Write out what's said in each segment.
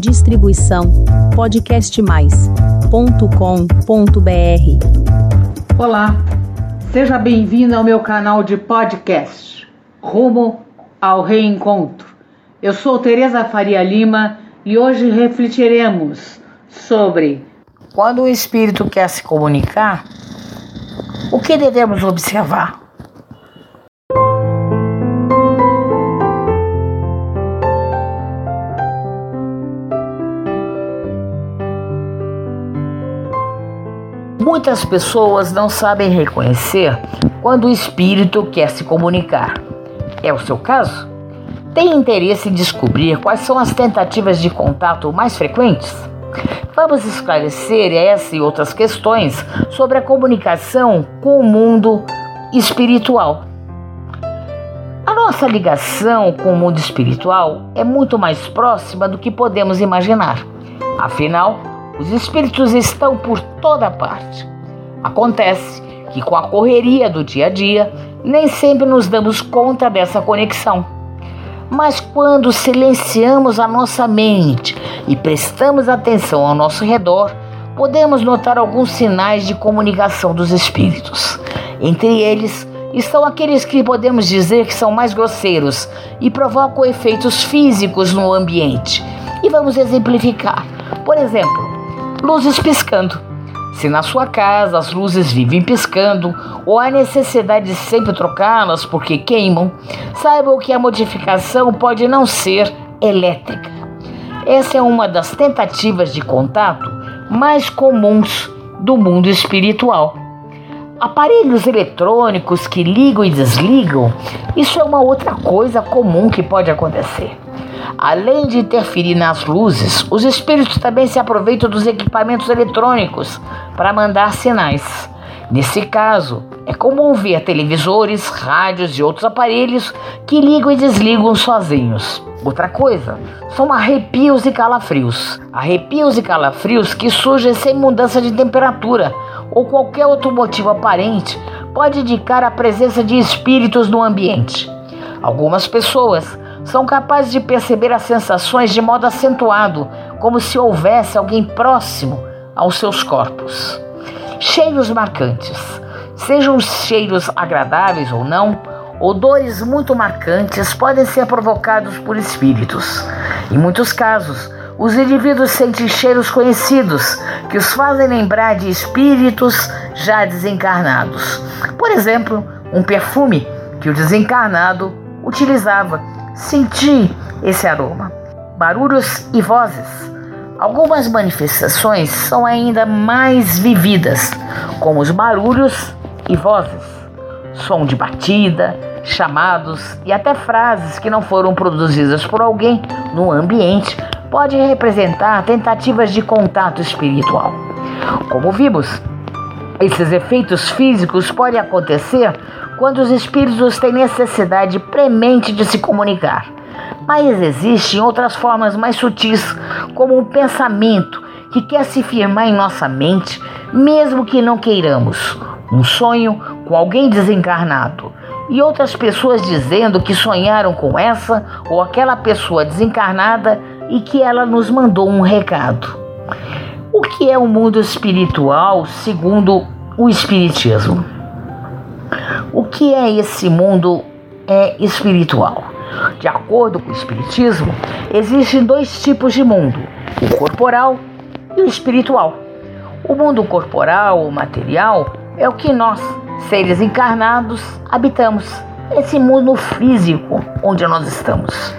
Distribuição podcastmais.com.br. Olá, seja bem-vindo ao meu canal de podcast Rumo ao Reencontro. Eu sou Tereza Faria Lima e hoje refletiremos sobre quando o espírito quer se comunicar, o que devemos observar? Muitas pessoas não sabem reconhecer quando o espírito quer se comunicar. É o seu caso? Tem interesse em descobrir quais são as tentativas de contato mais frequentes? Vamos esclarecer essa e outras questões sobre a comunicação com o mundo espiritual. A nossa ligação com o mundo espiritual é muito mais próxima do que podemos imaginar. Afinal, os espíritos estão por toda parte. Acontece que, com a correria do dia a dia, nem sempre nos damos conta dessa conexão. Mas quando silenciamos a nossa mente e prestamos atenção ao nosso redor, podemos notar alguns sinais de comunicação dos espíritos. Entre eles estão aqueles que podemos dizer que são mais grosseiros e provocam efeitos físicos no ambiente. E vamos exemplificar. Por exemplo, luzes piscando. Se na sua casa as luzes vivem piscando ou há necessidade de sempre trocá-las porque queimam, saibam que a modificação pode não ser elétrica. Essa é uma das tentativas de contato mais comuns do mundo espiritual. Aparelhos eletrônicos que ligam e desligam, isso é uma outra coisa comum que pode acontecer. Além de interferir nas luzes, os espíritos também se aproveitam dos equipamentos eletrônicos para mandar sinais. Nesse caso, é comum ver televisores, rádios e outros aparelhos que ligam e desligam sozinhos. Outra coisa são arrepios e calafrios. Arrepios e calafrios que surgem sem mudança de temperatura ou qualquer outro motivo aparente pode indicar a presença de espíritos no ambiente. Algumas pessoas são capazes de perceber as sensações de modo acentuado, como se houvesse alguém próximo aos seus corpos. Cheiros marcantes, sejam os cheiros agradáveis ou não, odores muito marcantes podem ser provocados por espíritos. Em muitos casos, os indivíduos sentem cheiros conhecidos que os fazem lembrar de espíritos já desencarnados. Por exemplo, um perfume que o desencarnado utilizava Senti esse aroma. Barulhos e vozes. Algumas manifestações são ainda mais vividas, como os barulhos e vozes, som de batida, chamados e até frases que não foram produzidas por alguém no ambiente pode representar tentativas de contato espiritual. Como vimos, esses efeitos físicos podem acontecer quando os espíritos têm necessidade premente de se comunicar. Mas existem outras formas mais sutis, como um pensamento que quer se firmar em nossa mente, mesmo que não queiramos. Um sonho com alguém desencarnado. E outras pessoas dizendo que sonharam com essa ou aquela pessoa desencarnada e que ela nos mandou um recado. O que é o mundo espiritual segundo o Espiritismo? O que é esse mundo é espiritual? De acordo com o Espiritismo, existem dois tipos de mundo: o corporal e o espiritual. O mundo corporal ou material é o que nós, seres encarnados, habitamos. Esse mundo físico onde nós estamos.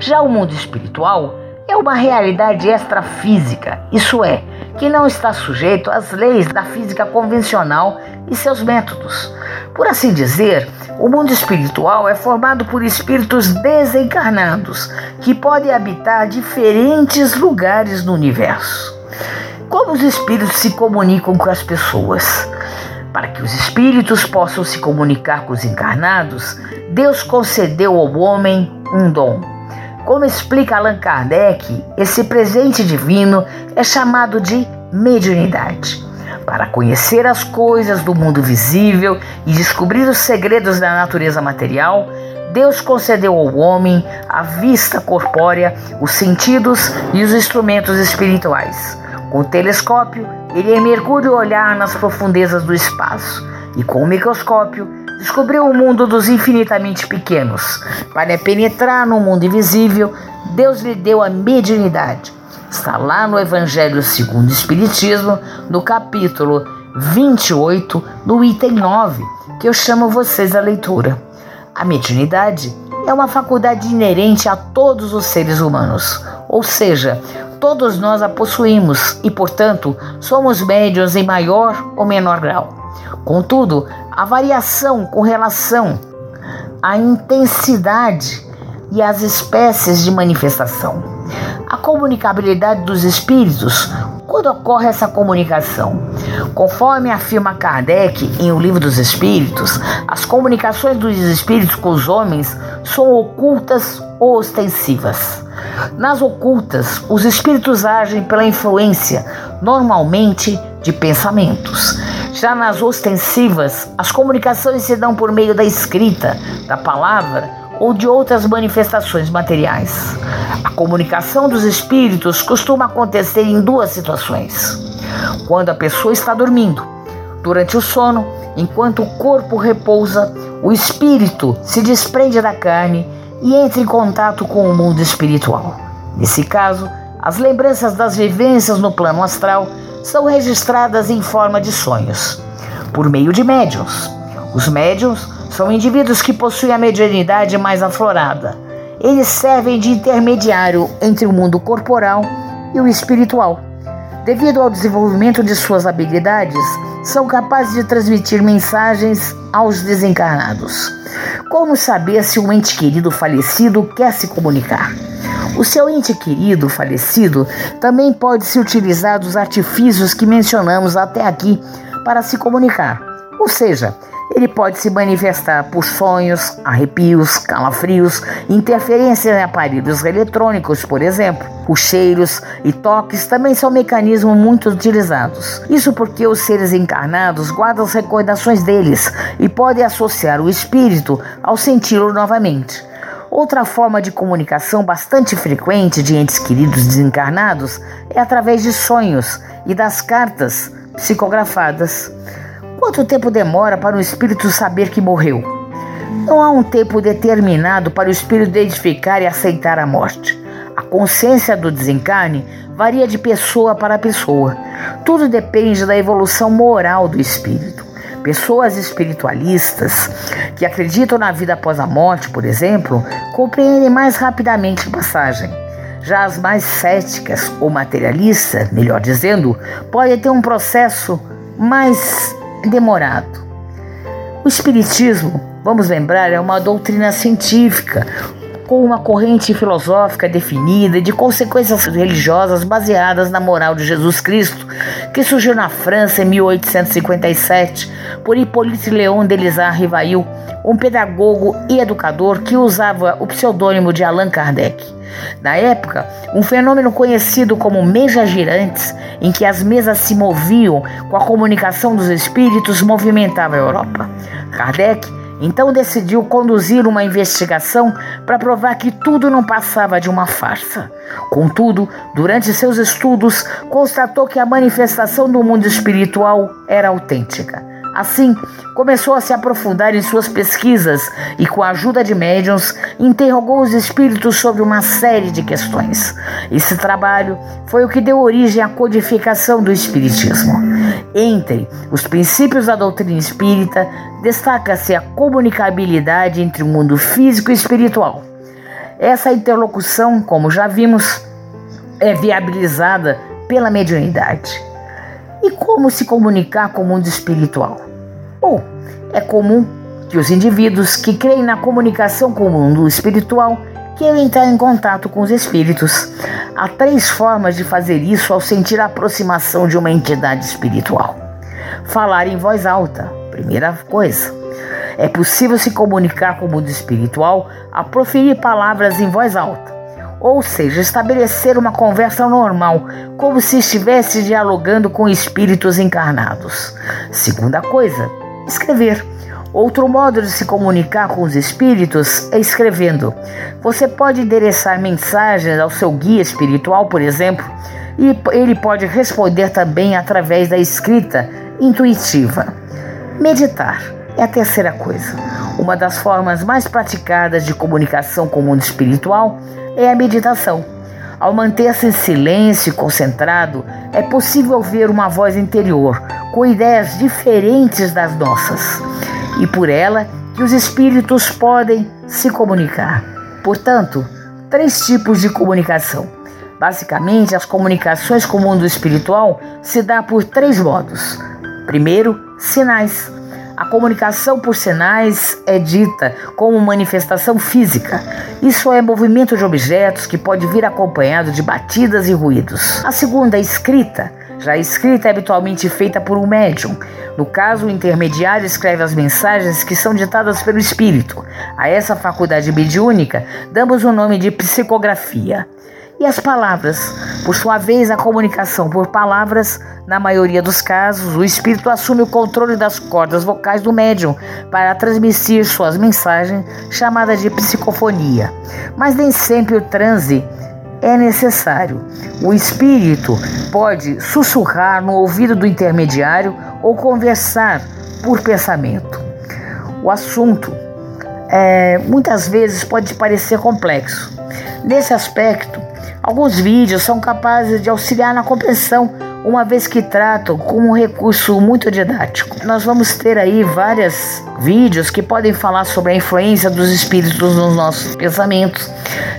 Já o mundo espiritual é uma realidade extrafísica, isso é, que não está sujeito às leis da física convencional e seus métodos. Por assim dizer, o mundo espiritual é formado por espíritos desencarnados que podem habitar diferentes lugares no universo. Como os espíritos se comunicam com as pessoas? Para que os espíritos possam se comunicar com os encarnados, Deus concedeu ao homem um dom. Como explica Allan Kardec, esse presente divino é chamado de mediunidade para conhecer as coisas do mundo visível e descobrir os segredos da natureza material, Deus concedeu ao homem a vista corpórea, os sentidos e os instrumentos espirituais. Com o telescópio, ele mergulha o olhar nas profundezas do espaço e com o microscópio descobriu o mundo dos infinitamente pequenos. Para penetrar no mundo invisível, Deus lhe deu a mediunidade. Está lá no Evangelho segundo o Espiritismo, no capítulo 28, no item 9, que eu chamo vocês à leitura. A mediunidade é uma faculdade inerente a todos os seres humanos, ou seja, todos nós a possuímos e, portanto, somos médios em maior ou menor grau. Contudo, a variação com relação à intensidade e às espécies de manifestação. A comunicabilidade dos espíritos, quando ocorre essa comunicação? Conforme afirma Kardec em O Livro dos Espíritos, as comunicações dos espíritos com os homens são ocultas ou ostensivas. Nas ocultas, os espíritos agem pela influência, normalmente, de pensamentos. Já nas ostensivas, as comunicações se dão por meio da escrita, da palavra ou de outras manifestações materiais. A comunicação dos espíritos costuma acontecer em duas situações: quando a pessoa está dormindo. Durante o sono, enquanto o corpo repousa, o espírito se desprende da carne e entra em contato com o mundo espiritual. Nesse caso, as lembranças das vivências no plano astral são registradas em forma de sonhos, por meio de médiums. Os médiums são indivíduos que possuem a mediunidade mais aflorada. Eles servem de intermediário entre o mundo corporal e o espiritual. Devido ao desenvolvimento de suas habilidades, são capazes de transmitir mensagens aos desencarnados. Como saber se um ente querido falecido quer se comunicar? O seu ente querido falecido também pode se utilizar dos artifícios que mencionamos até aqui para se comunicar. Ou seja, ele pode se manifestar por sonhos, arrepios, calafrios, interferências em aparelhos eletrônicos, por exemplo. Os cheiros e toques também são mecanismos muito utilizados. Isso porque os seres encarnados guardam as recordações deles e podem associar o espírito ao senti-lo novamente. Outra forma de comunicação bastante frequente de entes queridos desencarnados é através de sonhos e das cartas psicografadas. Quanto tempo demora para o espírito saber que morreu? Não há um tempo determinado para o espírito identificar e aceitar a morte. A consciência do desencarne varia de pessoa para pessoa. Tudo depende da evolução moral do espírito. Pessoas espiritualistas que acreditam na vida após a morte, por exemplo, compreendem mais rapidamente a passagem. Já as mais céticas ou materialistas, melhor dizendo, podem ter um processo mais demorado. O Espiritismo, vamos lembrar, é uma doutrina científica, com uma corrente filosófica definida e de consequências religiosas baseadas na moral de Jesus Cristo, que surgiu na França em 1857 por Hippolyte Léon Delisard Rivail, um pedagogo e educador que usava o pseudônimo de Allan Kardec. Na época, um fenômeno conhecido como mesas girantes, em que as mesas se moviam com a comunicação dos espíritos, movimentava a Europa. Kardec então decidiu conduzir uma investigação para provar que tudo não passava de uma farsa. Contudo, durante seus estudos, constatou que a manifestação do mundo espiritual era autêntica. Assim, começou a se aprofundar em suas pesquisas e, com a ajuda de médiums, interrogou os espíritos sobre uma série de questões. Esse trabalho foi o que deu origem à codificação do Espiritismo. Entre os princípios da doutrina espírita, destaca-se a comunicabilidade entre o mundo físico e espiritual. Essa interlocução, como já vimos, é viabilizada pela mediunidade. E como se comunicar com o mundo espiritual? Bom, é comum que os indivíduos que creem na comunicação com o mundo espiritual queiram entrar em contato com os espíritos. Há três formas de fazer isso ao sentir a aproximação de uma entidade espiritual. Falar em voz alta, primeira coisa. É possível se comunicar com o mundo espiritual a proferir palavras em voz alta ou seja, estabelecer uma conversa normal, como se estivesse dialogando com espíritos encarnados. Segunda coisa, escrever. Outro modo de se comunicar com os espíritos é escrevendo. Você pode endereçar mensagens ao seu guia espiritual, por exemplo, e ele pode responder também através da escrita intuitiva. Meditar é a terceira coisa. Uma das formas mais praticadas de comunicação com o mundo espiritual é a meditação. Ao manter-se em silêncio e concentrado, é possível ouvir uma voz interior com ideias diferentes das nossas e por ela que os espíritos podem se comunicar. Portanto, três tipos de comunicação. Basicamente, as comunicações com o mundo espiritual se dá por três modos. Primeiro, sinais. A comunicação por sinais é dita como manifestação física. Isso é movimento de objetos que pode vir acompanhado de batidas e ruídos. A segunda, escrita. Já a escrita é habitualmente feita por um médium. No caso, o intermediário escreve as mensagens que são ditadas pelo espírito. A essa faculdade mediúnica damos o nome de psicografia. E as palavras? Por sua vez, a comunicação por palavras, na maioria dos casos, o espírito assume o controle das cordas vocais do médium para transmitir suas mensagens, chamadas de psicofonia. Mas nem sempre o transe é necessário. O espírito pode sussurrar no ouvido do intermediário ou conversar por pensamento. O assunto é, muitas vezes pode parecer complexo. Nesse aspecto, alguns vídeos são capazes de auxiliar na compreensão uma vez que tratam como um recurso muito didático. Nós vamos ter aí vários vídeos que podem falar sobre a influência dos espíritos nos nossos pensamentos,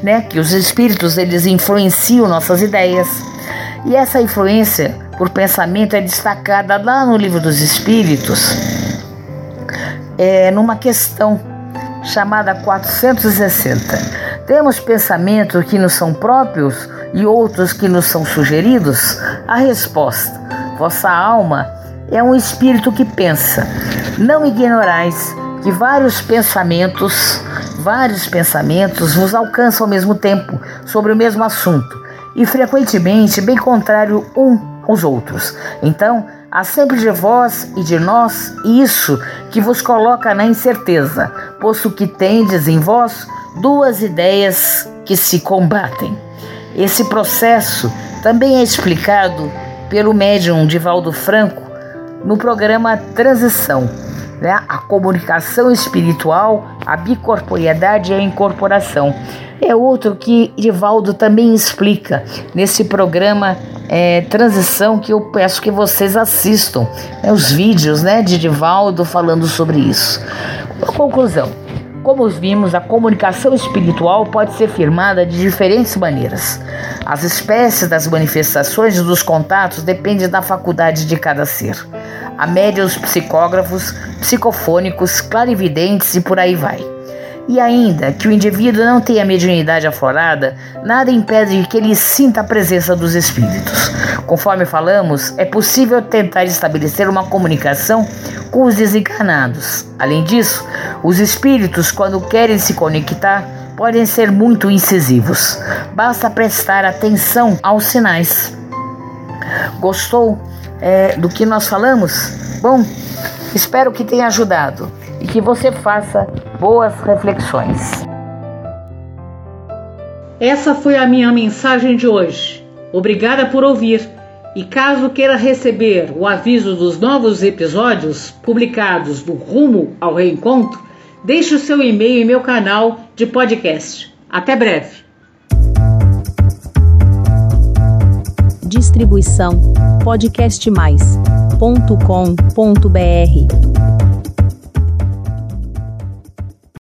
né? Que os espíritos eles influenciam nossas ideias. E essa influência por pensamento é destacada lá no livro dos espíritos, é, numa questão chamada 460. Temos pensamentos que nos são próprios e outros que nos são sugeridos? A resposta: vossa alma é um espírito que pensa. Não ignorais que vários pensamentos, vários pensamentos vos alcançam ao mesmo tempo sobre o mesmo assunto e frequentemente bem contrário um aos outros. Então, há sempre de vós e de nós isso que vos coloca na incerteza, posto que tendes em vós duas ideias que se combatem. Esse processo também é explicado pelo médium Divaldo Franco no programa Transição, né? a comunicação espiritual, a bicorporiedade e a incorporação. É outro que Divaldo também explica nesse programa é, Transição que eu peço que vocês assistam, né? os vídeos né, de Divaldo falando sobre isso. Conclusão. Como vimos, a comunicação espiritual pode ser firmada de diferentes maneiras. As espécies das manifestações e dos contatos dependem da faculdade de cada ser. A média os psicógrafos, psicofônicos, clarividentes e por aí vai. E ainda que o indivíduo não tenha mediunidade aflorada, nada impede que ele sinta a presença dos espíritos. Conforme falamos, é possível tentar estabelecer uma comunicação com os desencarnados. Além disso, os espíritos, quando querem se conectar, podem ser muito incisivos. Basta prestar atenção aos sinais. Gostou é, do que nós falamos? Bom, espero que tenha ajudado e que você faça boas reflexões. Essa foi a minha mensagem de hoje. Obrigada por ouvir. E caso queira receber o aviso dos novos episódios publicados do Rumo ao Reencontro, deixe o seu e-mail em meu canal de podcast. Até breve. Distribuição podcastmais.com.br